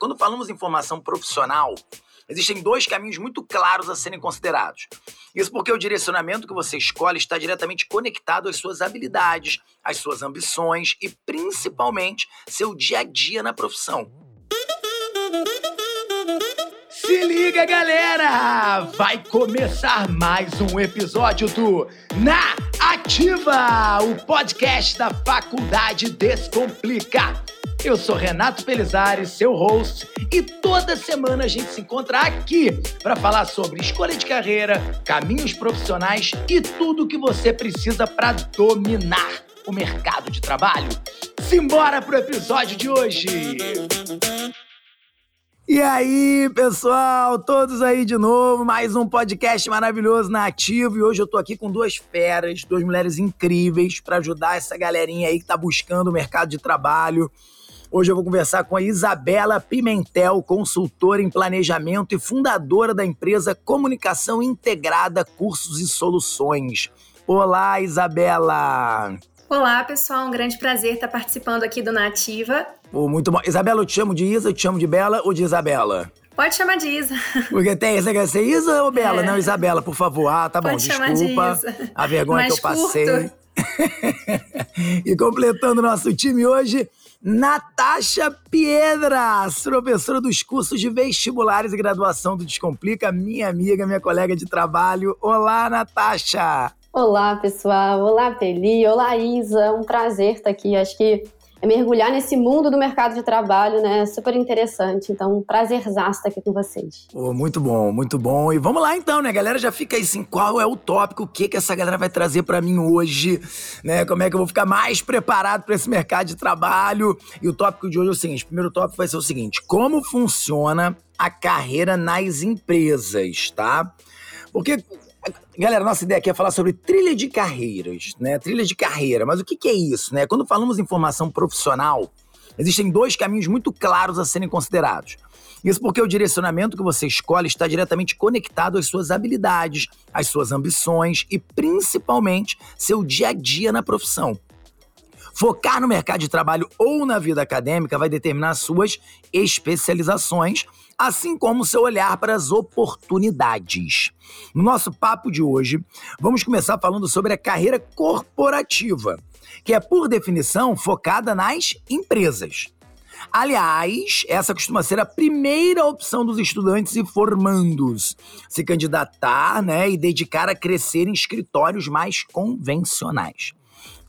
quando falamos em formação profissional, existem dois caminhos muito claros a serem considerados. Isso porque o direcionamento que você escolhe está diretamente conectado às suas habilidades, às suas ambições e principalmente seu dia a dia na profissão. Se liga, galera! Vai começar mais um episódio do Na Ativa, o podcast da Faculdade Descomplica. Eu sou Renato Pelizari, seu host, e toda semana a gente se encontra aqui para falar sobre escolha de carreira, caminhos profissionais e tudo o que você precisa para dominar o mercado de trabalho. Simbora pro episódio de hoje! E aí, pessoal, todos aí de novo, mais um podcast maravilhoso na Ativo. E hoje eu tô aqui com duas feras, duas mulheres incríveis para ajudar essa galerinha aí que tá buscando o mercado de trabalho. Hoje eu vou conversar com a Isabela Pimentel, consultora em planejamento e fundadora da empresa Comunicação Integrada Cursos e Soluções. Olá, Isabela! Olá, pessoal. Um grande prazer estar participando aqui do Nativa. Oh, muito bom. Isabela, eu te chamo de Isa, eu te chamo de Bela ou de Isabela? Pode chamar de Isa. Porque tem, você quer ser Isa ou Bela? É. Não, Isabela, por favor. Ah, tá Pode bom, desculpa. De Isa. A vergonha Mais que eu passei. e completando nosso time hoje, Natasha Piedras, professora dos cursos de vestibulares e graduação do Descomplica, minha amiga, minha colega de trabalho. Olá, Natasha! Olá, pessoal. Olá, Peli. Olá, Isa. Um prazer estar aqui. Acho que mergulhar nesse mundo do mercado de trabalho, né? Super interessante. Então, prazerzaço estar aqui com vocês. Oh, muito bom, muito bom. E vamos lá então, né? Galera já fica aí assim, qual é o tópico, o que que essa galera vai trazer para mim hoje, né? Como é que eu vou ficar mais preparado para esse mercado de trabalho? E o tópico de hoje é o seguinte, o primeiro tópico vai ser o seguinte, como funciona a carreira nas empresas, tá? Porque Galera, nossa ideia aqui é falar sobre trilha de carreiras, né? Trilha de carreira. Mas o que, que é isso, né? Quando falamos em formação profissional, existem dois caminhos muito claros a serem considerados. Isso porque o direcionamento que você escolhe está diretamente conectado às suas habilidades, às suas ambições e principalmente seu dia a dia na profissão. Focar no mercado de trabalho ou na vida acadêmica vai determinar suas especializações, assim como seu olhar para as oportunidades. No nosso papo de hoje, vamos começar falando sobre a carreira corporativa, que é, por definição, focada nas empresas. Aliás, essa costuma ser a primeira opção dos estudantes e formandos. Se candidatar né, e dedicar a crescer em escritórios mais convencionais.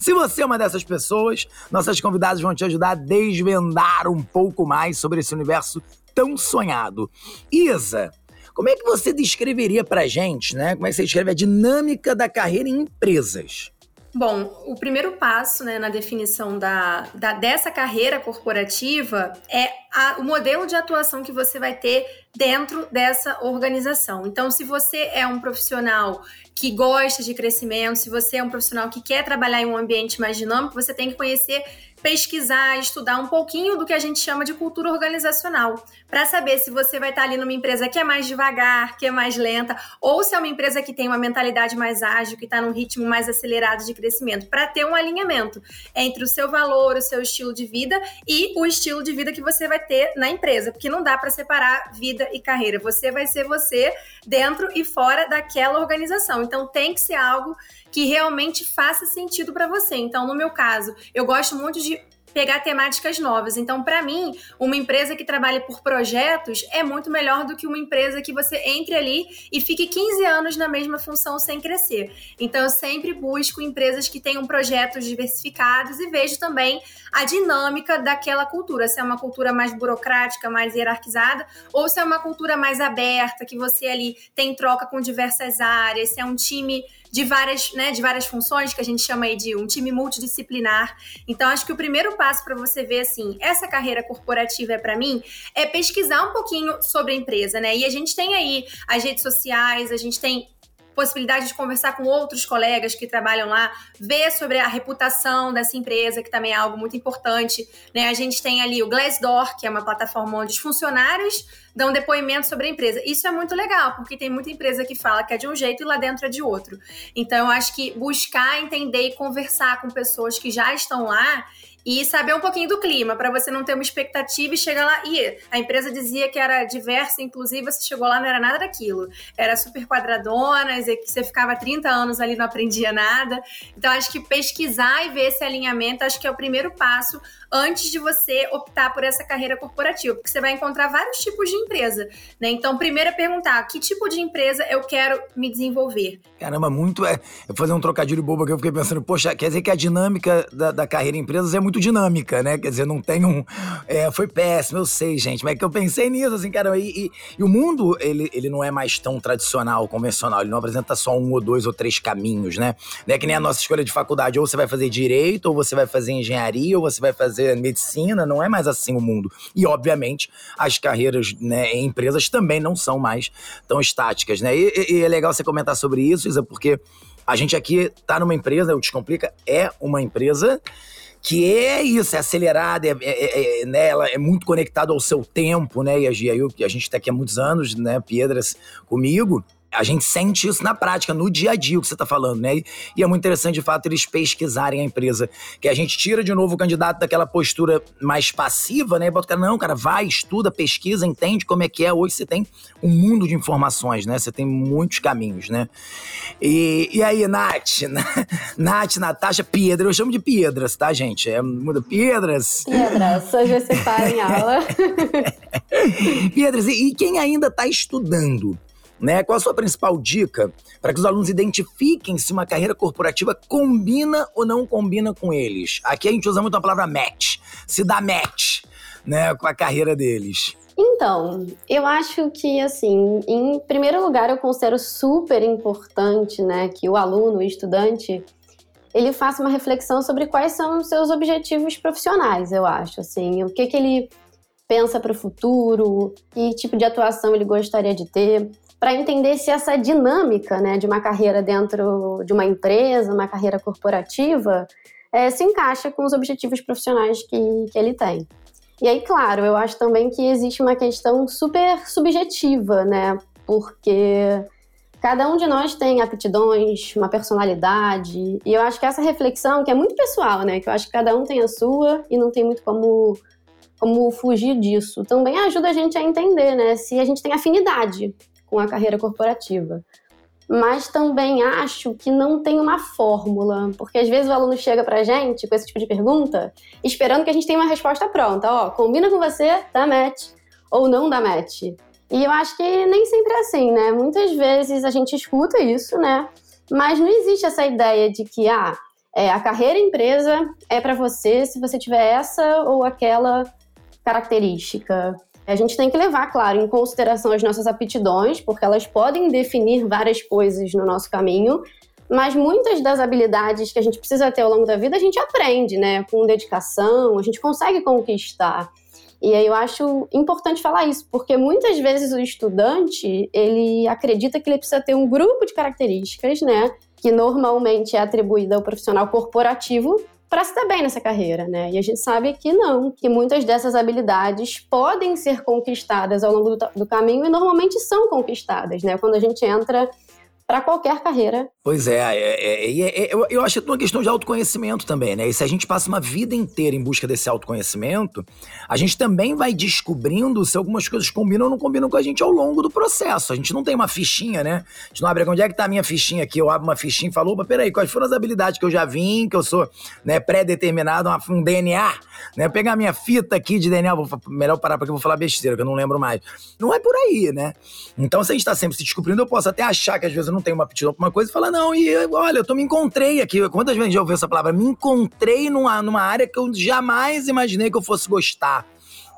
Se você é uma dessas pessoas, nossas convidadas vão te ajudar a desvendar um pouco mais sobre esse universo tão sonhado. Isa, como é que você descreveria pra gente, né? Como é que você descreve a dinâmica da carreira em empresas? Bom, o primeiro passo né, na definição da, da, dessa carreira corporativa é a, o modelo de atuação que você vai ter dentro dessa organização. Então, se você é um profissional que gosta de crescimento, se você é um profissional que quer trabalhar em um ambiente mais dinâmico, você tem que conhecer pesquisar, estudar um pouquinho do que a gente chama de cultura organizacional, para saber se você vai estar ali numa empresa que é mais devagar, que é mais lenta, ou se é uma empresa que tem uma mentalidade mais ágil, que está num ritmo mais acelerado de crescimento, para ter um alinhamento entre o seu valor, o seu estilo de vida e o estilo de vida que você vai ter na empresa, porque não dá para separar vida e carreira. Você vai ser você dentro e fora daquela organização. Então tem que ser algo que realmente faça sentido para você. Então, no meu caso, eu gosto muito de pegar temáticas novas. Então, para mim, uma empresa que trabalha por projetos é muito melhor do que uma empresa que você entre ali e fique 15 anos na mesma função sem crescer. Então, eu sempre busco empresas que tenham projetos diversificados e vejo também a dinâmica daquela cultura, se é uma cultura mais burocrática, mais hierarquizada, ou se é uma cultura mais aberta, que você ali tem troca com diversas áreas, se é um time de várias, né, de várias funções, que a gente chama aí de um time multidisciplinar. Então, acho que o primeiro passo para você ver assim, essa carreira corporativa é para mim, é pesquisar um pouquinho sobre a empresa, né? E a gente tem aí as redes sociais, a gente tem possibilidade de conversar com outros colegas que trabalham lá, ver sobre a reputação dessa empresa, que também é algo muito importante. Né? A gente tem ali o Glassdoor, que é uma plataforma onde os funcionários dão depoimento sobre a empresa. Isso é muito legal, porque tem muita empresa que fala que é de um jeito e lá dentro é de outro. Então, eu acho que buscar entender e conversar com pessoas que já estão lá e saber um pouquinho do clima, para você não ter uma expectativa e chegar lá. E a empresa dizia que era diversa, inclusive você chegou lá não era nada daquilo. Era super quadradona, que você ficava 30 anos ali não aprendia nada. Então acho que pesquisar e ver esse alinhamento acho que é o primeiro passo antes de você optar por essa carreira corporativa, porque você vai encontrar vários tipos de empresa, né? Então, primeiro é perguntar que tipo de empresa eu quero me desenvolver. Caramba, muito é. Vou fazer um trocadilho bobo que eu fiquei pensando, poxa, quer dizer que a dinâmica da, da carreira em empresas é muito dinâmica, né? Quer dizer, não tem um. É, foi péssimo, eu sei, gente, mas é que eu pensei nisso, assim, cara, e, e, e, o mundo, ele, ele não é mais tão tradicional, convencional, ele não apresenta só um ou dois ou três caminhos, né? Não é que nem a nossa escolha de faculdade, ou você vai fazer direito, ou você vai fazer engenharia, ou você vai fazer fazer medicina, não é mais assim o mundo. E, obviamente, as carreiras né, em empresas também não são mais tão estáticas, né? E, e é legal você comentar sobre isso, Isa, porque a gente aqui tá numa empresa, o Descomplica é uma empresa que é isso, é acelerada, é, é, é, né, ela é muito conectada ao seu tempo, né? E a, e a gente está aqui há muitos anos, né, Piedras, comigo a gente sente isso na prática, no dia a dia, o que você está falando, né? E é muito interessante, de fato, eles pesquisarem a empresa. Que a gente tira de novo o candidato daquela postura mais passiva, né? E bota o cara, não, cara, vai, estuda, pesquisa, entende como é que é. Hoje você tem um mundo de informações, né? Você tem muitos caminhos, né? E, e aí, Nath, Nath, Natasha, Piedra, eu chamo de Piedras, tá, gente? É, muda Piedras. Piedras, hoje você está em aula. Piedras, e, e quem ainda está estudando? Né? Qual a sua principal dica para que os alunos identifiquem se uma carreira corporativa combina ou não combina com eles? Aqui a gente usa muito a palavra match, se dá match né, com a carreira deles. Então, eu acho que, assim, em primeiro lugar, eu considero super importante, né, que o aluno, o estudante, ele faça uma reflexão sobre quais são os seus objetivos profissionais, eu acho, assim, o que que ele pensa para o futuro, que tipo de atuação ele gostaria de ter para entender se essa dinâmica né, de uma carreira dentro de uma empresa, uma carreira corporativa, é, se encaixa com os objetivos profissionais que, que ele tem. E aí, claro, eu acho também que existe uma questão super subjetiva, né? Porque cada um de nós tem aptidões, uma personalidade, e eu acho que essa reflexão, que é muito pessoal, né? Que eu acho que cada um tem a sua e não tem muito como, como fugir disso. Também ajuda a gente a entender, né? Se a gente tem afinidade com a carreira corporativa. Mas também acho que não tem uma fórmula, porque às vezes o aluno chega pra gente com esse tipo de pergunta, esperando que a gente tenha uma resposta pronta. Ó, combina com você, dá match, ou não dá match. E eu acho que nem sempre é assim, né? Muitas vezes a gente escuta isso, né? Mas não existe essa ideia de que, ah, é, a carreira empresa é para você se você tiver essa ou aquela característica. A gente tem que levar, claro, em consideração as nossas aptidões, porque elas podem definir várias coisas no nosso caminho, mas muitas das habilidades que a gente precisa ter ao longo da vida a gente aprende, né? Com dedicação, a gente consegue conquistar. E aí eu acho importante falar isso, porque muitas vezes o estudante, ele acredita que ele precisa ter um grupo de características, né? Que normalmente é atribuída ao profissional corporativo, para se dar bem nessa carreira, né? E a gente sabe que não, que muitas dessas habilidades podem ser conquistadas ao longo do, do caminho e normalmente são conquistadas, né? Quando a gente entra para qualquer carreira. Pois é, é, é, é, é eu, eu acho que é uma questão de autoconhecimento também, né? E se a gente passa uma vida inteira em busca desse autoconhecimento, a gente também vai descobrindo se algumas coisas combinam ou não combinam com a gente ao longo do processo. A gente não tem uma fichinha, né? A gente não abre onde é que tá a minha fichinha aqui? Eu abro uma fichinha e falo, opa, peraí, quais foram as habilidades que eu já vim, que eu sou né, pré-determinado, um DNA, né? Pegar a minha fita aqui de DNA, vou, melhor parar porque eu vou falar besteira, que eu não lembro mais. Não é por aí, né? Então, se a gente tá sempre se descobrindo, eu posso até achar que às vezes eu não tem uma aptidão pra uma coisa e fala, não, e olha, eu tô me encontrei aqui. Quantas vezes já ouviu essa palavra? Me encontrei numa, numa área que eu jamais imaginei que eu fosse gostar,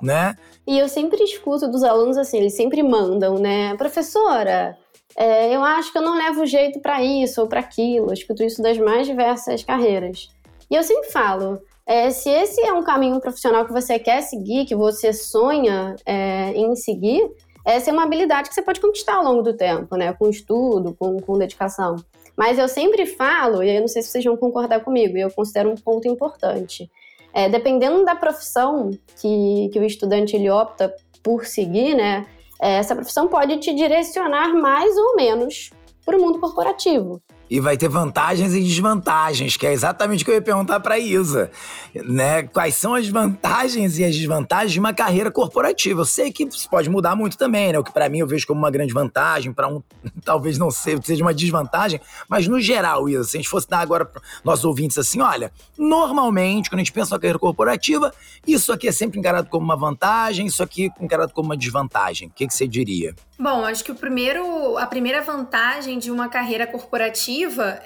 né? E eu sempre escuto dos alunos assim, eles sempre mandam, né? Professora, é, eu acho que eu não levo jeito para isso ou para aquilo. Eu escuto isso das mais diversas carreiras. E eu sempre falo, é, se esse é um caminho profissional que você quer seguir, que você sonha é, em seguir, essa é uma habilidade que você pode conquistar ao longo do tempo, né? Com estudo, com, com dedicação. Mas eu sempre falo, e eu não sei se vocês vão concordar comigo, e eu considero um ponto importante. É, dependendo da profissão que, que o estudante ele opta por seguir, né? É, essa profissão pode te direcionar mais ou menos para o mundo corporativo. E vai ter vantagens e desvantagens, que é exatamente o que eu ia perguntar para Isa, né? Quais são as vantagens e as desvantagens de uma carreira corporativa? Eu sei que isso pode mudar muito também, né? O que para mim eu vejo como uma grande vantagem, para um talvez não seja uma desvantagem, mas no geral, Isa, se a gente fosse dar agora para nossos ouvintes assim, olha, normalmente quando a gente pensa na carreira corporativa, isso aqui é sempre encarado como uma vantagem, isso aqui é encarado como uma desvantagem. O que, que você diria? Bom, acho que o primeiro, a primeira vantagem de uma carreira corporativa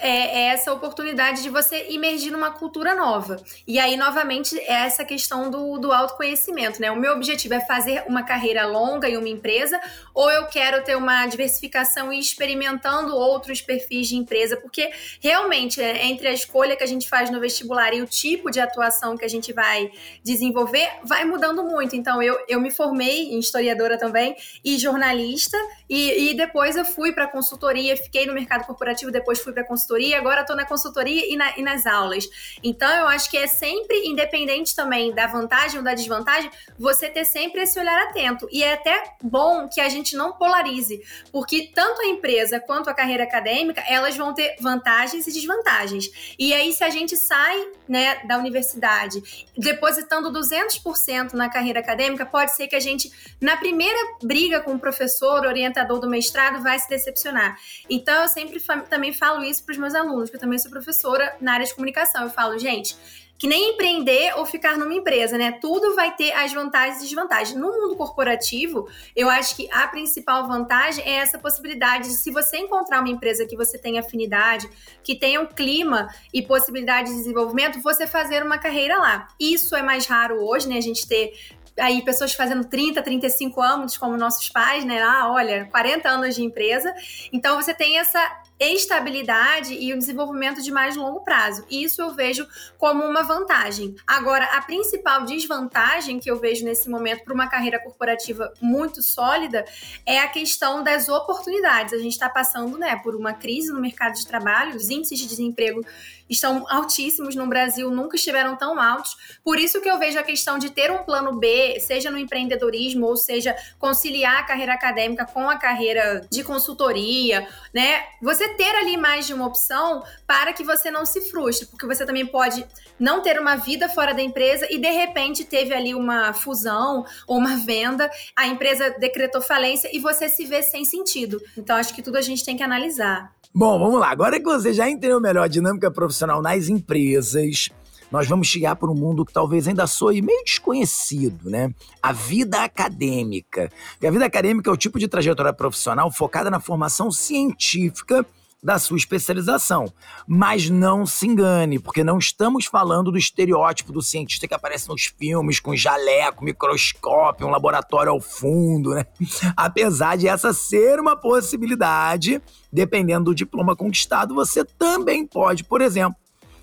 é, é, essa oportunidade de você imergir numa cultura nova. E aí, novamente, é essa questão do, do autoconhecimento, né? O meu objetivo é fazer uma carreira longa em uma empresa, ou eu quero ter uma diversificação e experimentando outros perfis de empresa, porque realmente, é, entre a escolha que a gente faz no vestibular e o tipo de atuação que a gente vai desenvolver, vai mudando muito. Então, eu, eu me formei em historiadora também e jornalista e, e depois eu fui para consultoria, fiquei no mercado corporativo, depois fui para consultoria, agora estou na consultoria e, na, e, nas aulas. Então eu acho que é sempre independente também da vantagem ou da desvantagem, você ter sempre esse olhar atento. E é até bom que a gente não polarize, porque tanto a empresa quanto a carreira acadêmica, elas vão ter vantagens e desvantagens. E aí se a gente sai, né, da universidade depositando 200% na carreira acadêmica, pode ser que a gente na primeira briga com o professor professor, orientador do mestrado vai se decepcionar. Então, eu sempre também falo isso para os meus alunos, porque eu também sou professora na área de comunicação. Eu falo, gente, que nem empreender ou ficar numa empresa, né? Tudo vai ter as vantagens e desvantagens. No mundo corporativo, eu acho que a principal vantagem é essa possibilidade de, se você encontrar uma empresa que você tem afinidade, que tenha um clima e possibilidade de desenvolvimento, você fazer uma carreira lá. Isso é mais raro hoje, né? A gente ter aí pessoas fazendo 30, 35 anos, como nossos pais, né? Ah, olha, 40 anos de empresa. Então você tem essa estabilidade e o desenvolvimento de mais longo prazo. Isso eu vejo como uma vantagem. Agora, a principal desvantagem que eu vejo nesse momento para uma carreira corporativa muito sólida é a questão das oportunidades. A gente está passando né, por uma crise no mercado de trabalho, os índices de desemprego estão altíssimos no Brasil, nunca estiveram tão altos. Por isso que eu vejo a questão de ter um plano B, seja no empreendedorismo, ou seja, conciliar a carreira acadêmica com a carreira de consultoria, né? Você ter ali mais de uma opção para que você não se frustre, porque você também pode não ter uma vida fora da empresa e de repente teve ali uma fusão ou uma venda, a empresa decretou falência e você se vê sem sentido. Então acho que tudo a gente tem que analisar. Bom, vamos lá. Agora que você já entendeu melhor a dinâmica profissional nas empresas, nós vamos chegar para um mundo que talvez ainda soe meio desconhecido, né? A vida acadêmica. E a vida acadêmica é o tipo de trajetória profissional focada na formação científica da sua especialização. Mas não se engane, porque não estamos falando do estereótipo do cientista que aparece nos filmes com jaleco, microscópio, um laboratório ao fundo, né? Apesar de essa ser uma possibilidade, dependendo do diploma conquistado, você também pode, por exemplo,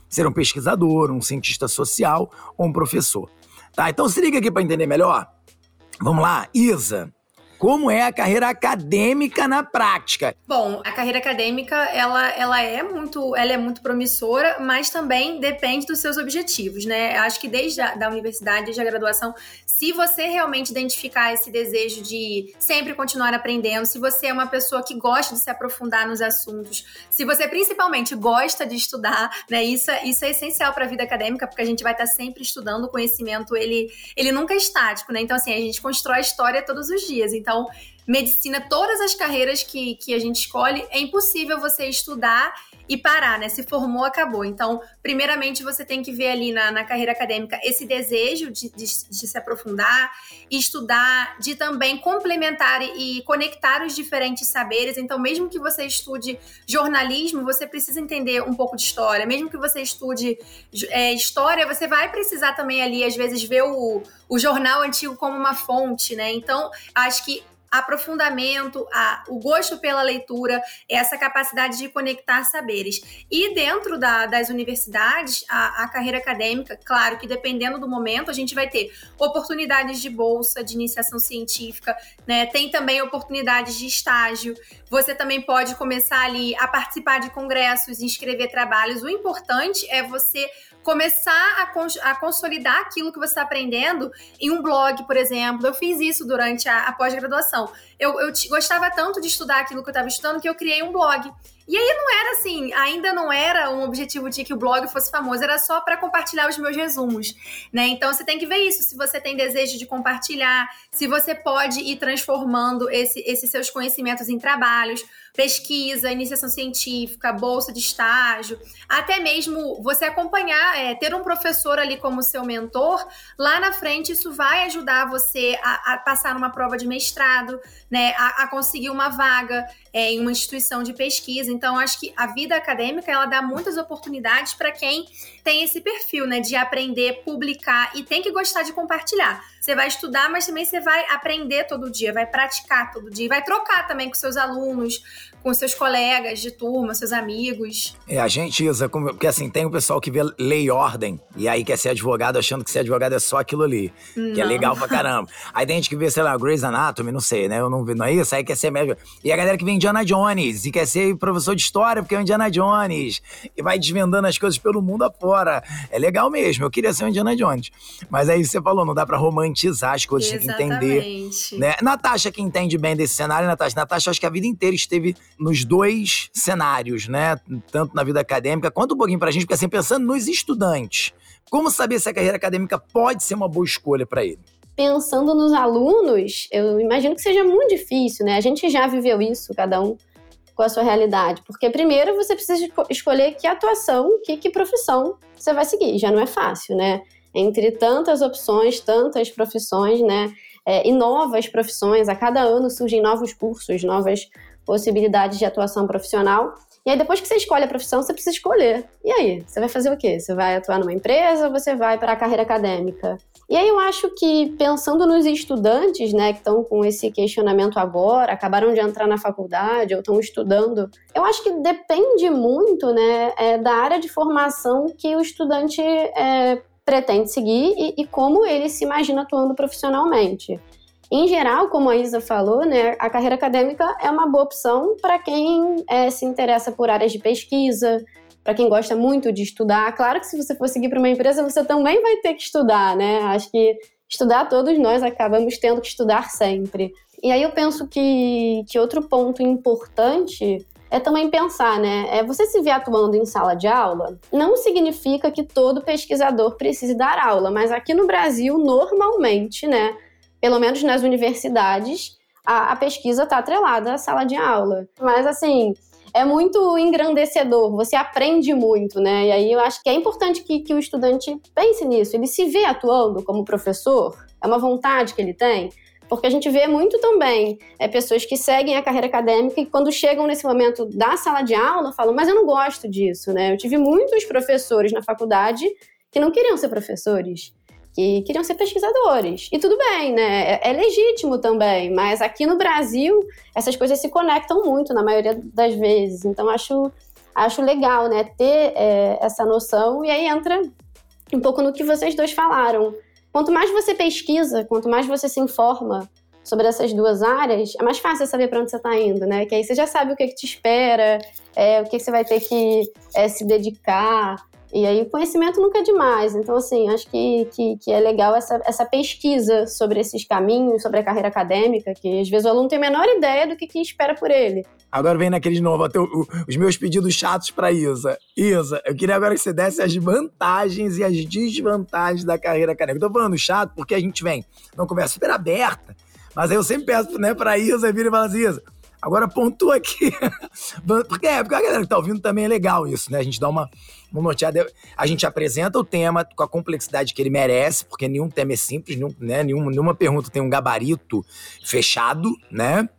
ser um pesquisador, um cientista social ou um professor. Tá? Então se liga aqui para entender melhor. Vamos lá, Isa como é a carreira acadêmica na prática? Bom, a carreira acadêmica ela, ela é muito ela é muito promissora, mas também depende dos seus objetivos, né? Acho que desde a da universidade, desde a graduação, se você realmente identificar esse desejo de sempre continuar aprendendo, se você é uma pessoa que gosta de se aprofundar nos assuntos, se você principalmente gosta de estudar, né? Isso, é, isso é essencial para a vida acadêmica, porque a gente vai estar sempre estudando, o conhecimento ele, ele nunca é estático, né? Então assim, a gente constrói história todos os dias. Então, medicina, todas as carreiras que, que a gente escolhe, é impossível você estudar e parar, né? Se formou, acabou. Então, primeiramente, você tem que ver ali na, na carreira acadêmica esse desejo de, de, de, se aprofundar, estudar, de também complementar e, conectar os diferentes saberes. Então, mesmo que você estude jornalismo, você precisa entender um pouco de história. Mesmo que você estude é, história, você vai precisar também ali, às vezes, ver o, o jornal antigo como uma fonte, né? Então, acho que aprofundamento, a, o gosto pela leitura, essa capacidade de conectar saberes. E dentro da, das universidades, a, a, carreira acadêmica, claro que dependendo do momento, a gente vai ter oportunidades de bolsa, de iniciação científica, né? Tem também oportunidades de estágio. Você também pode começar ali a participar de congressos, inscrever trabalhos. O importante é você começar a, a consolidar aquilo que você está aprendendo em um blog, por exemplo. Eu fiz isso durante a, a pós-graduação. Eu, eu gostava tanto de estudar aquilo que eu estava estudando que eu criei um blog. E aí não era assim, ainda não era um objetivo de que o blog fosse famoso, era só para compartilhar os meus resumos, né? Então você tem que ver isso, se você tem desejo de compartilhar, se você pode ir transformando esse, esses seus conhecimentos em trabalhos pesquisa, iniciação científica, bolsa de estágio, até mesmo você acompanhar, é, ter um professor ali como seu mentor, lá na frente isso vai ajudar você a, a passar numa prova de mestrado, né, a, a conseguir uma vaga é, em uma instituição de pesquisa. Então, acho que a vida acadêmica ela dá muitas oportunidades para quem tem esse perfil, né, de aprender, publicar e tem que gostar de compartilhar. Você vai estudar, mas também você vai aprender todo dia, vai praticar todo dia, vai trocar também com seus alunos, com seus colegas de turma, seus amigos. É, a gente usa, porque assim, tem o pessoal que vê lei e ordem, e aí quer ser advogado achando que ser advogado é só aquilo ali, não. que é legal pra caramba. aí tem gente que vê, sei lá, Grey's Anatomy, não sei, né? Eu não vi, não é isso? Aí quer ser médico. E a galera que vê Indiana Jones, e quer ser professor de história porque é o Indiana Jones, e vai desvendando as coisas pelo mundo afora. É legal mesmo, eu queria ser o Indiana Jones. Mas aí você falou, não dá pra romantizar as coisas, Exatamente. tem que entender. Né? Natasha que entende bem desse cenário, Natasha, Natasha acho que a vida inteira esteve nos dois cenários, né? Tanto na vida acadêmica quanto um pouquinho pra gente, porque assim, pensando nos estudantes, como saber se a carreira acadêmica pode ser uma boa escolha para ele? Pensando nos alunos, eu imagino que seja muito difícil, né? A gente já viveu isso, cada um com a sua realidade. Porque primeiro você precisa escolher que atuação, que, que profissão você vai seguir. Já não é fácil, né? Entre tantas opções, tantas profissões, né? É, e novas profissões, a cada ano surgem novos cursos, novas possibilidades de atuação profissional. E aí, depois que você escolhe a profissão, você precisa escolher. E aí, você vai fazer o quê? Você vai atuar numa empresa ou você vai para a carreira acadêmica? E aí eu acho que pensando nos estudantes, né, que estão com esse questionamento agora, acabaram de entrar na faculdade ou estão estudando, eu acho que depende muito, né, é, da área de formação que o estudante é, pretende seguir e, e como ele se imagina atuando profissionalmente. Em geral, como a Isa falou, né, a carreira acadêmica é uma boa opção para quem é, se interessa por áreas de pesquisa, para quem gosta muito de estudar. Claro que se você for seguir para uma empresa, você também vai ter que estudar, né? Acho que estudar todos nós acabamos tendo que estudar sempre. E aí eu penso que, que outro ponto importante é também pensar, né? É você se ver atuando em sala de aula não significa que todo pesquisador precise dar aula, mas aqui no Brasil, normalmente, né? Pelo menos nas universidades, a, a pesquisa está atrelada à sala de aula. Mas, assim, é muito engrandecedor, você aprende muito, né? E aí eu acho que é importante que, que o estudante pense nisso, ele se vê atuando como professor, é uma vontade que ele tem, porque a gente vê muito também é, pessoas que seguem a carreira acadêmica e quando chegam nesse momento da sala de aula falam, mas eu não gosto disso, né? Eu tive muitos professores na faculdade que não queriam ser professores que queriam ser pesquisadores. E tudo bem, né? É, é, legítimo também, mas aqui no Brasil essas coisas se conectam muito na maioria das vezes. Então acho, acho legal, né, ter é, essa noção. E aí entra um pouco no que vocês dois falaram. Quanto mais você pesquisa, quanto mais você se informa sobre essas duas áreas, é mais fácil saber para onde você está indo, né? Que aí você já sabe o que, que te espera, é, o que, que você vai ter que é, se dedicar. E aí, conhecimento nunca é demais. Então, assim, acho que, que, que, é legal essa, essa pesquisa sobre esses caminhos, sobre a carreira acadêmica, que às vezes o aluno tem a menor ideia do que, que espera por ele. Agora vem naquele novo, até os meus pedidos chatos para Isa. Isa, eu queria agora que você desse as vantagens e as desvantagens da carreira acadêmica. Tô falando chato porque a gente vem numa conversa super aberta, mas aí eu sempre peço né, pra Isa vir e fala assim, Isa, Agora pontua aqui. porque, é, porque a galera que tá ouvindo também é legal isso, né? A gente dá uma, uma norteada. A gente apresenta o tema com a complexidade que ele merece, porque nenhum tema é simples, nenhum, né? Nenhuma, nenhuma pergunta tem um gabarito fechado, né?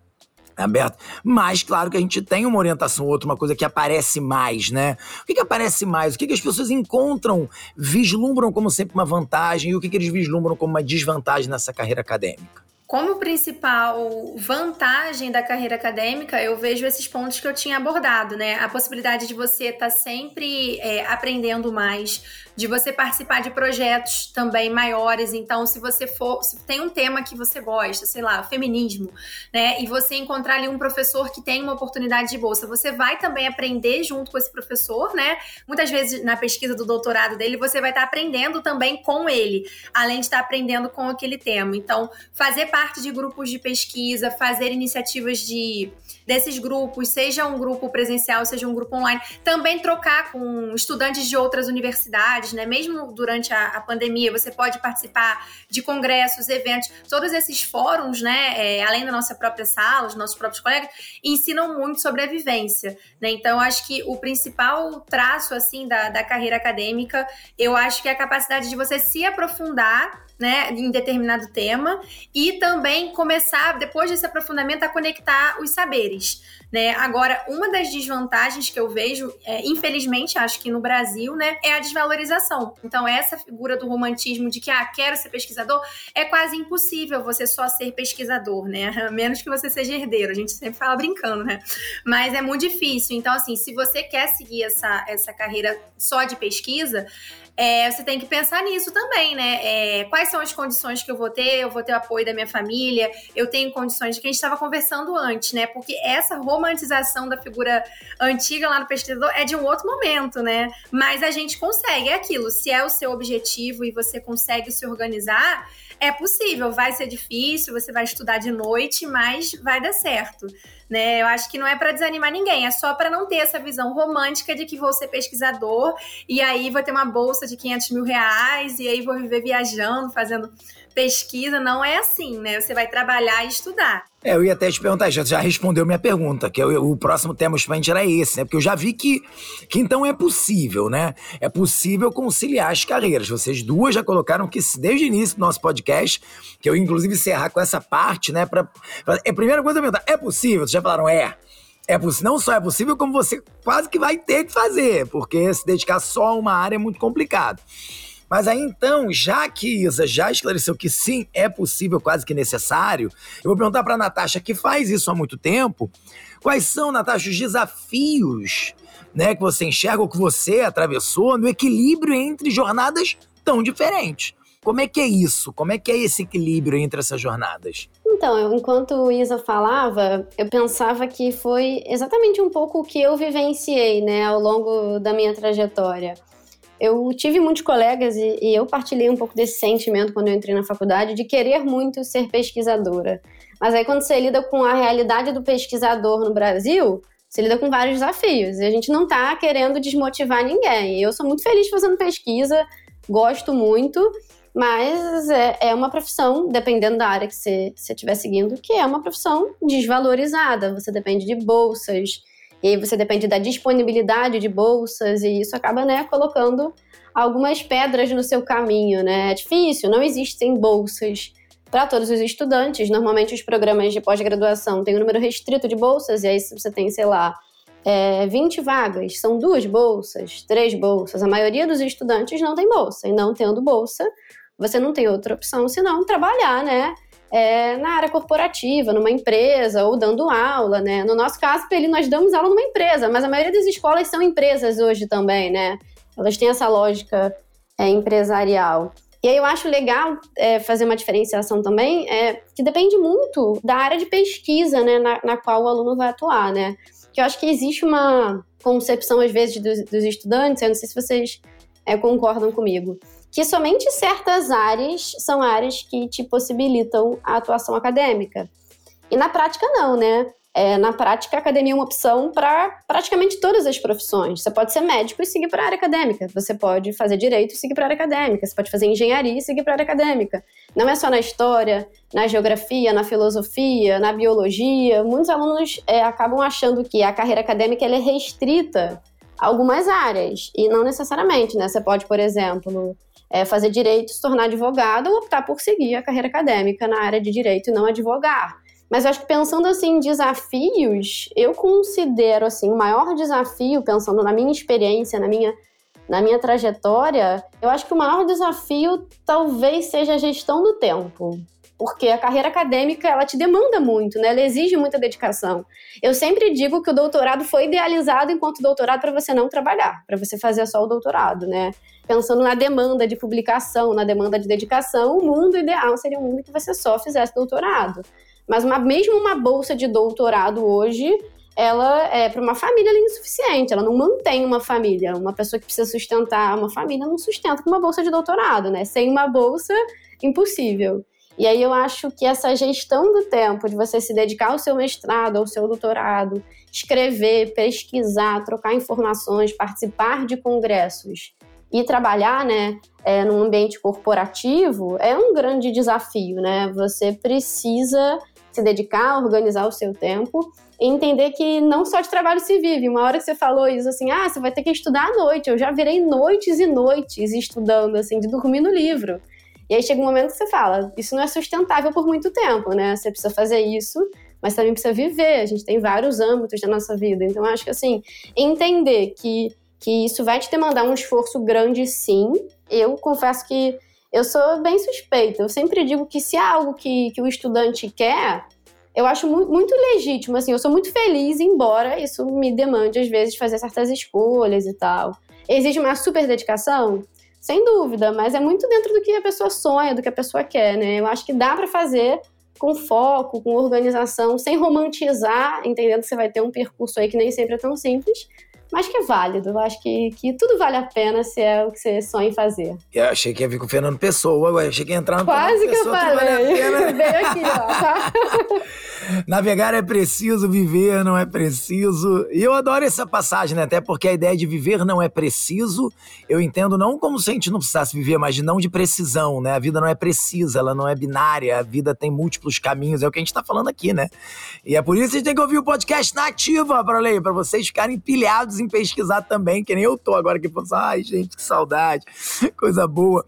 aberto. Mas, claro que a gente tem uma orientação ou outra, uma coisa que aparece mais, né? O que, que aparece mais? O que, que as pessoas encontram, vislumbram como sempre uma vantagem e o que, que eles vislumbram como uma desvantagem nessa carreira acadêmica? Como principal vantagem da carreira acadêmica, eu vejo esses pontos que eu tinha abordado, né? A possibilidade de você estar tá sempre é, aprendendo mais, de você participar de projetos também maiores. Então, se você for, se tem um tema que você gosta, sei lá, feminismo, né? E você encontrar ali um professor que tem uma oportunidade de bolsa, você vai também aprender junto com esse professor, né? Muitas vezes na pesquisa do doutorado dele, você vai estar tá aprendendo também com ele, além de estar tá aprendendo com aquele tema. Então, fazer parte de grupos de pesquisa, fazer iniciativas de desses grupos, seja um grupo presencial, seja um grupo online, também trocar com estudantes de outras universidades, né? Mesmo durante a, a pandemia, você pode participar de congressos, eventos, todos esses fóruns, né? É, além da nossa própria sala, os nossos próprios colegas, ensinam muito sobre a vivência, né? Então, acho que o principal traço, assim, da, da carreira acadêmica, eu acho que é a capacidade de você se aprofundar né, em determinado tema e também começar, depois desse aprofundamento, a conectar os saberes. Né? Agora, uma das desvantagens que eu vejo, é, infelizmente, acho que no Brasil, né, é a desvalorização. Então, essa figura do romantismo de que, ah, quero ser pesquisador, é quase impossível você só ser pesquisador, né? A menos que você seja herdeiro. A gente sempre fala brincando, né? Mas é muito difícil. Então, assim, se você quer seguir essa, essa carreira só de pesquisa, é, você tem que pensar nisso também, né? É, quais são as condições que eu vou ter? Eu vou ter o apoio da minha família, eu tenho condições de que a gente estava conversando antes, né? Porque essa romantização da figura antiga lá no pesquisador é de um outro momento, né? Mas a gente consegue, é aquilo. Se é o seu objetivo e você consegue se organizar, é possível. Vai ser difícil, você vai estudar de noite, mas vai dar certo né? Eu acho que não é para desanimar ninguém, é só para não ter essa visão romântica de que vou ser pesquisador e aí vou ter uma bolsa de 500 mil reais e aí vou viver viajando, fazendo pesquisa. Não é assim, né? Você vai trabalhar e estudar. É, eu ia até te perguntar, já, já respondeu minha pergunta, que eu, o próximo tema justamente era esse, né? Porque eu já vi que, que então é possível, né? É possível conciliar as carreiras. Vocês duas já colocaram que desde o início do nosso podcast, que eu inclusive encerrar com essa parte, né? Pra, pra, é a primeira coisa a perguntar, é possível? Vocês já falaram, é. É não só é possível, como você quase que vai ter que fazer, porque se dedicar só a uma área é muito complicado. Mas aí então, já que Isa já esclareceu que sim, é possível, quase que necessário, eu vou perguntar para Natasha, que faz isso há muito tempo, quais são, Natasha, os desafios né, que você enxerga ou que você atravessou no equilíbrio entre jornadas tão diferentes? Como é que é isso? Como é que é esse equilíbrio entre essas jornadas? Então, enquanto Isa falava, eu pensava que foi exatamente um pouco o que eu vivenciei, né, ao longo da minha trajetória. Eu tive muitos colegas e, e, eu partilhei um pouco desse sentimento quando eu entrei na faculdade de querer muito ser pesquisadora. Mas aí quando você lida com a realidade do pesquisador no Brasil, você lida com vários desafios. E a gente não está querendo desmotivar ninguém. Eu sou muito feliz fazendo pesquisa, gosto muito, mas é, é uma profissão, dependendo da área que você estiver seguindo, que é uma profissão desvalorizada. Você depende de bolsas, e aí você depende da disponibilidade de bolsas e isso acaba, né, colocando algumas pedras no seu caminho, né? É difícil, não existem bolsas para todos os estudantes. Normalmente os programas de pós-graduação têm um número restrito de bolsas e aí você tem, sei lá, é, 20 vagas, são duas bolsas, três bolsas. A maioria dos estudantes não tem bolsa. E não tendo bolsa, você não tem outra opção senão trabalhar, né? É, na área corporativa, numa empresa ou dando aula, né? No nosso caso, Peli, nós damos aula numa empresa, mas a maioria das escolas são empresas hoje também, né? Elas têm essa lógica é, empresarial. E aí eu acho legal é, fazer uma diferenciação também, é, que depende muito da área de pesquisa, né, na, na qual o aluno vai atuar, né? Que eu acho que existe uma concepção, às vezes, dos, dos estudantes, eu não sei se vocês é, concordam comigo, que somente certas áreas são áreas que te possibilitam a atuação acadêmica. E na prática, não, né? É, na prática, a academia é uma opção para praticamente todas as profissões. Você pode ser médico e seguir para a área acadêmica. Você pode fazer direito e seguir para a área acadêmica. Você pode fazer engenharia e seguir para a área acadêmica. Não é só na história, na geografia, na filosofia, na biologia. Muitos alunos é, acabam achando que a carreira acadêmica é restrita a algumas áreas. E não necessariamente, né? Você pode, por exemplo, é, fazer direito, se tornar advogado ou optar por seguir a carreira acadêmica na área de direito e não advogar. Mas eu acho que pensando assim em desafios, eu considero assim o maior desafio, pensando na minha experiência, na minha, na minha trajetória, eu acho que o maior desafio talvez seja a gestão do tempo porque a carreira acadêmica ela te demanda muito, né? Ela exige muita dedicação. Eu sempre digo que o doutorado foi idealizado enquanto doutorado para você não trabalhar, para você fazer só o doutorado, né? Pensando na demanda de publicação, na demanda de dedicação, o mundo ideal seria um mundo que você só fizesse doutorado. Mas uma, mesmo uma bolsa de doutorado hoje, ela é para uma família é insuficiente, ela não mantém uma família. Uma pessoa que precisa sustentar uma família não sustenta com uma bolsa de doutorado, né? Sem uma bolsa, impossível. E aí eu acho que essa gestão do tempo, de você se dedicar ao seu mestrado, ao seu doutorado, escrever, pesquisar, trocar informações, participar de congressos e trabalhar, né, é, num ambiente corporativo é um grande desafio, né? Você precisa se dedicar, organizar o seu tempo e entender que não só de trabalho se vive. Uma hora que você falou isso assim, ah, você vai ter que estudar à noite. Eu já virei noites e noites estudando, assim, de dormir no livro. E aí chega um momento que você fala, isso não é sustentável por muito tempo, né? Você precisa fazer isso, mas também precisa viver. A gente tem vários âmbitos da nossa vida. Então, acho que, assim, entender que, que isso vai te demandar um esforço grande, sim. Eu confesso que eu sou bem suspeita. Eu sempre digo que se há algo que, que o estudante quer, eu acho muito, muito legítimo. Assim, eu sou muito feliz, embora isso me demande, às vezes, fazer certas escolhas e tal. Exige uma super dedicação? Sem dúvida, mas é muito dentro do que a pessoa sonha, do que a pessoa quer, né? Eu acho que dá para fazer com foco, com organização, sem romantizar, entendendo que você vai ter um percurso aí que nem sempre é tão simples, mas que é válido. Eu acho que, que tudo vale a pena se é o que você sonha em fazer. Eu achei que ia vir com o Fernando Pessoa, agora achei que ia entrar no Quase Fernando que Pessoa, eu falei. vale a pena. Veio aqui, ó, tá? Navegar é preciso, viver não é preciso. E eu adoro essa passagem, né? Até porque a ideia de viver não é preciso, eu entendo não como se a gente não precisasse viver, mas não de precisão, né? A vida não é precisa, ela não é binária, a vida tem múltiplos caminhos, é o que a gente tá falando aqui, né? E é por isso que a gente tem que ouvir o podcast nativa, para ler, para vocês ficarem pilhados em pesquisar também, que nem eu tô agora que pensando, ai, gente, que saudade, coisa boa.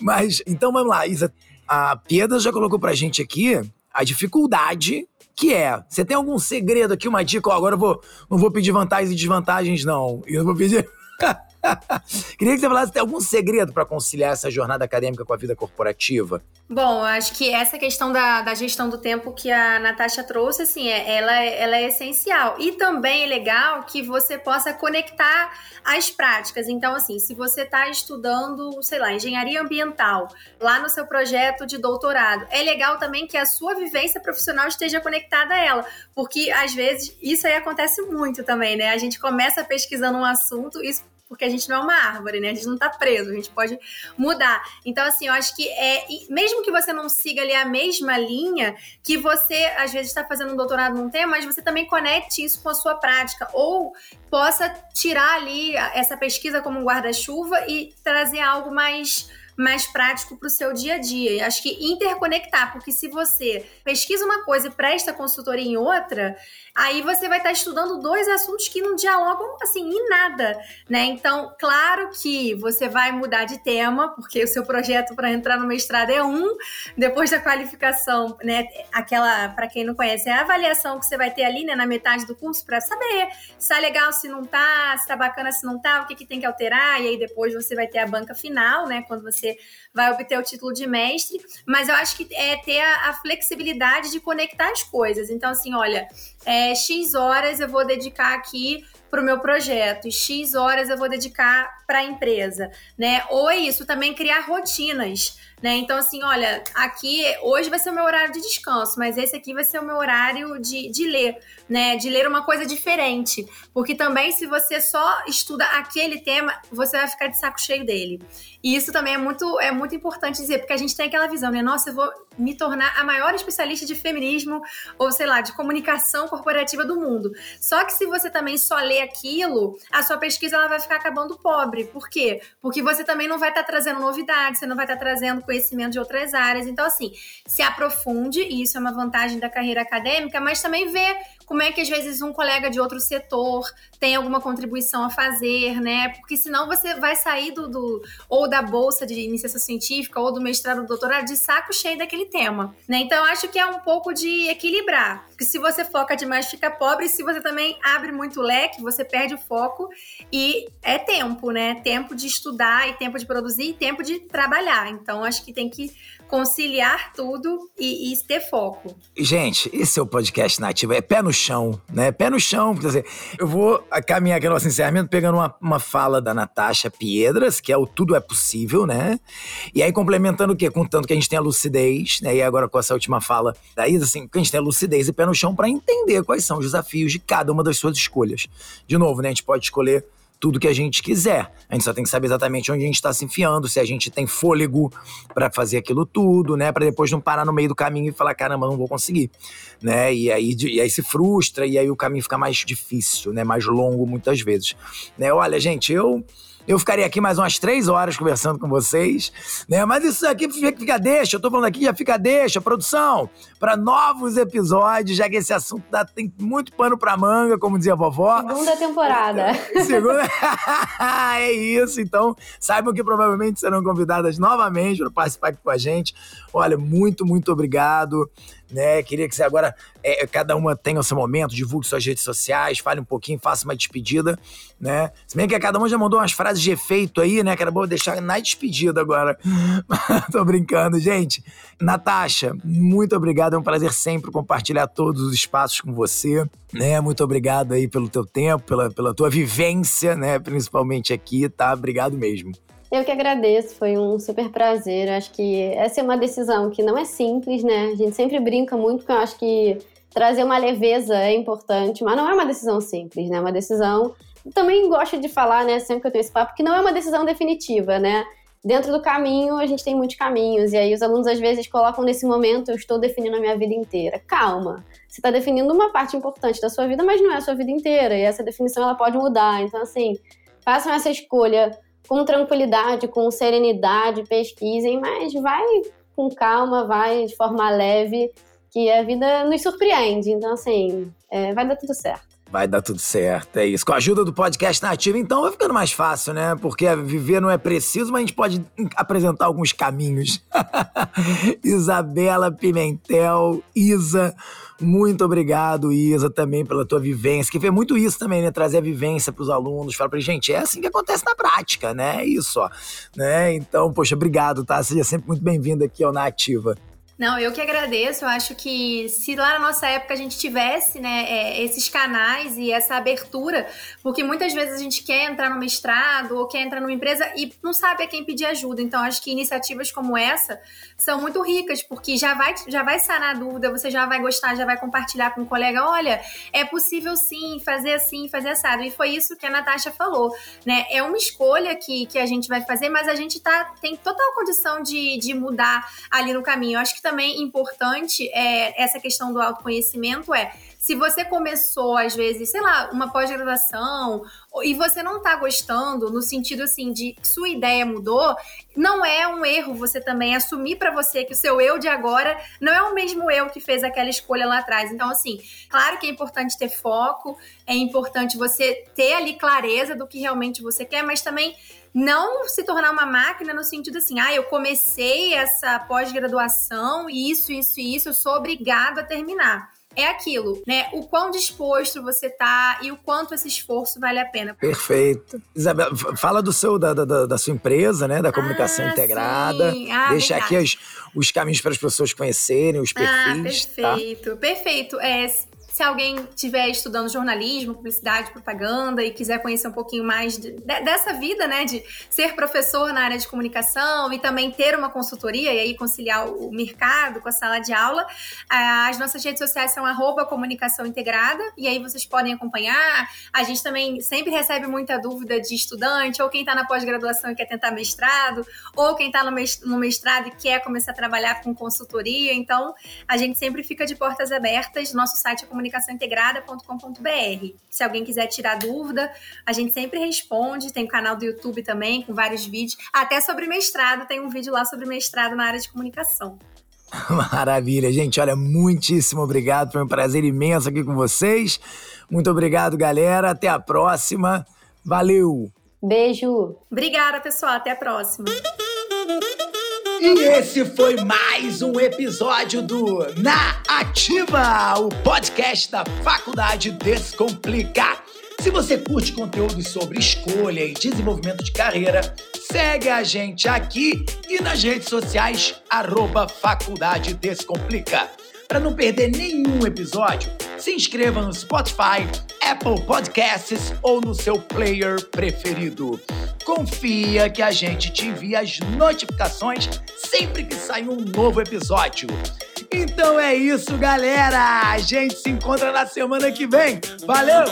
Mas, então vamos lá, Isa. A Pedra já colocou pra gente aqui a dificuldade que é, você tem algum segredo aqui, uma dica? Ó, agora eu vou, não vou pedir vantagens e desvantagens, não. Eu vou pedir. Queria que você falasse, tem algum segredo para conciliar essa jornada acadêmica com a vida corporativa? Bom, acho que essa questão da, da gestão do tempo que a Natasha trouxe, assim, é, ela, ela é essencial. E também é legal que você possa conectar as práticas. Então, assim, se você está estudando, sei lá, engenharia ambiental, lá no seu projeto de doutorado, é legal também que a sua vivência profissional esteja conectada a ela. Porque, às vezes, isso aí acontece muito também, né? A gente começa pesquisando um assunto, isso porque a gente não é uma árvore, né? A gente não tá preso, a gente pode mudar. Então, assim, eu acho que é. Mesmo que você não siga ali a mesma linha, que você, às vezes, está fazendo um doutorado num tema, mas você também conecte isso com a sua prática. Ou possa tirar ali essa pesquisa como um guarda-chuva e trazer algo mais mais prático para o seu dia a dia. E acho que interconectar, porque se você pesquisa uma coisa e presta consultoria em outra, aí você vai estar estudando dois assuntos que não dialogam assim em nada, né? Então, claro que você vai mudar de tema, porque o seu projeto para entrar no mestrado é um, depois da qualificação, né? Aquela, para quem não conhece, é a avaliação que você vai ter ali, né, na metade do curso para saber se tá legal, se não tá, se tá bacana, se não tá, o que que tem que alterar, e aí depois você vai ter a banca final, né, quando você vai obter o título de mestre, mas eu acho que é ter a, a flexibilidade de conectar as coisas. Então, assim, olha, é, X horas eu vou dedicar aqui para o meu projeto e X horas eu vou dedicar para a empresa, né? Ou é isso, também criar rotinas, né? Então, assim, olha, aqui hoje vai ser o meu horário de descanso, mas esse aqui vai ser o meu horário de, de ler, né? De ler uma coisa diferente. Porque também, se você só estuda aquele tema, você vai ficar de saco cheio dele. E isso também é muito, é muito importante dizer, porque a gente tem aquela visão, né? Nossa, eu vou me tornar a maior especialista de feminismo ou, sei lá, de comunicação corporativa do mundo. Só que se você também só lê aquilo, a sua pesquisa ela vai ficar acabando pobre. Por quê? Porque você também não vai estar tá trazendo novidades, você não vai estar tá trazendo conhecimento de outras áreas. Então, assim, se aprofunde, e isso é uma vantagem da carreira acadêmica, mas também vê como é que às vezes um colega de outro setor tem alguma contribuição a fazer, né? Porque senão você vai sair do, do ou da bolsa de iniciação científica ou do mestrado, doutorado de saco cheio daquele tema, né? Então acho que é um pouco de equilibrar, porque se você foca demais fica pobre, se você também abre muito o leque, você perde o foco e é tempo, né? Tempo de estudar e tempo de produzir e tempo de trabalhar. Então acho que tem que conciliar tudo e, e, ter foco. Gente, esse é o podcast nativo, é pé no chão, né? Pé no chão, quer dizer, eu vou caminhar aqui no nosso encerramento pegando uma, uma fala da Natasha Piedras, que é o Tudo é Possível, né? E aí complementando o quê? Com tanto que a gente tem a lucidez, né? E agora com essa última fala da Isa, assim, que a gente tem a lucidez e pé no chão para entender quais são os desafios de cada uma das suas escolhas. De novo, né? A gente pode escolher tudo que a gente quiser. A gente só tem que saber exatamente onde a gente está se enfiando, se a gente tem fôlego para fazer aquilo tudo, né? Para depois não parar no meio do caminho e falar, caramba, não vou conseguir, né? E aí, e aí se frustra e aí o caminho fica mais difícil, né? Mais longo muitas vezes, né? Olha, gente, eu eu ficaria aqui mais umas três horas conversando com vocês, né? Mas isso aqui fica deixa, eu tô falando aqui, já fica deixa, produção, para novos episódios, já que esse assunto dá, tem muito pano pra manga, como dizia a vovó. Segunda temporada. Segunda. é isso, então saibam que provavelmente serão convidadas novamente para participar aqui com a gente. Olha, muito, muito obrigado né? Queria que você agora, é, cada uma tenha o seu momento, divulgue suas redes sociais, fale um pouquinho, faça uma despedida, né? Se bem que cada uma já mandou umas frases de efeito aí, né? Que era bom deixar na despedida agora. Tô brincando, gente. Natasha, muito obrigado, é um prazer sempre compartilhar todos os espaços com você, né? Muito obrigado aí pelo teu tempo, pela, pela tua vivência, né? Principalmente aqui, tá? Obrigado mesmo. Eu que agradeço, foi um super prazer. Eu acho que essa é uma decisão que não é simples, né? A gente sempre brinca muito, porque eu acho que trazer uma leveza é importante, mas não é uma decisão simples, né? É uma decisão. Também gosto de falar, né, sempre que eu tenho esse papo, que não é uma decisão definitiva, né? Dentro do caminho, a gente tem muitos caminhos, e aí os alunos às vezes colocam nesse momento, eu estou definindo a minha vida inteira. Calma, você está definindo uma parte importante da sua vida, mas não é a sua vida inteira, e essa definição ela pode mudar. Então, assim, façam essa escolha com tranquilidade, com serenidade, pesquisem, mas vai com calma, vai de forma leve, que a vida nos surpreende. Então, assim, é, vai dar tudo certo. Vai dar tudo certo, é isso. Com a ajuda do podcast nativo, então vai ficando mais fácil, né? Porque viver não é preciso, mas a gente pode apresentar alguns caminhos. Isabela Pimentel, Isa, muito obrigado, Isa, também pela tua vivência, que vê muito isso também, né? Trazer a vivência para os alunos, falar para gente, é assim que acontece na prática, né? É isso, ó. Né? Então, poxa, obrigado, tá? Seja sempre muito bem-vindo aqui ao Na Ativa. Não, eu que agradeço. Eu acho que se lá na nossa época a gente tivesse né, é, esses canais e essa abertura, porque muitas vezes a gente quer entrar no mestrado ou quer entrar numa empresa e não sabe a quem pedir ajuda. Então, acho que iniciativas como essa são muito ricas, porque já vai, já vai sanar a dúvida, você já vai gostar, já vai compartilhar com um colega: olha, é possível sim fazer assim, fazer assado. E foi isso que a Natasha falou. Né? É uma escolha que, que a gente vai fazer, mas a gente tá, tem total condição de, de mudar ali no caminho. Eu acho que também importante é essa questão do autoconhecimento é se você começou, às vezes, sei lá, uma pós-graduação e você não tá gostando, no sentido assim, de sua ideia mudou, não é um erro você também assumir para você que o seu eu de agora não é o mesmo eu que fez aquela escolha lá atrás. Então, assim, claro que é importante ter foco, é importante você ter ali clareza do que realmente você quer, mas também não se tornar uma máquina no sentido assim, ah, eu comecei essa pós-graduação, isso, isso isso, eu sou obrigado a terminar é aquilo, né? O quão disposto você tá e o quanto esse esforço vale a pena. Perfeito. Isabela, fala do seu, da, da, da sua empresa, né? Da comunicação ah, integrada. Sim. Ah, Deixa verdade. aqui os, os caminhos para as pessoas conhecerem, os perfis. Ah, perfeito, tá? perfeito. É, se alguém estiver estudando jornalismo, publicidade, propaganda e quiser conhecer um pouquinho mais de, de, dessa vida, né, de ser professor na área de comunicação e também ter uma consultoria e aí conciliar o mercado com a sala de aula, as nossas redes sociais são comunicação integrada e aí vocês podem acompanhar. A gente também sempre recebe muita dúvida de estudante ou quem está na pós-graduação e quer tentar mestrado ou quem está no mestrado e quer começar a trabalhar com consultoria. Então, a gente sempre fica de portas abertas. Nosso site é comunicaçãointegrada.com.br. Se alguém quiser tirar dúvida, a gente sempre responde. Tem o canal do YouTube também, com vários vídeos. Até sobre mestrado, tem um vídeo lá sobre mestrado na área de comunicação. Maravilha, gente. Olha, muitíssimo obrigado. Foi um prazer imenso aqui com vocês. Muito obrigado, galera. Até a próxima. Valeu! Beijo! Obrigada, pessoal. Até a próxima. E esse foi mais um episódio do Na Ativa, o podcast da Faculdade Descomplica. Se você curte conteúdo sobre escolha e desenvolvimento de carreira, segue a gente aqui e nas redes sociais, arroba Faculdade Descomplica. Para não perder nenhum episódio, se inscreva no Spotify, Apple Podcasts ou no seu player preferido. Confia que a gente te envia as notificações sempre que sair um novo episódio. Então é isso, galera! A gente se encontra na semana que vem. Valeu!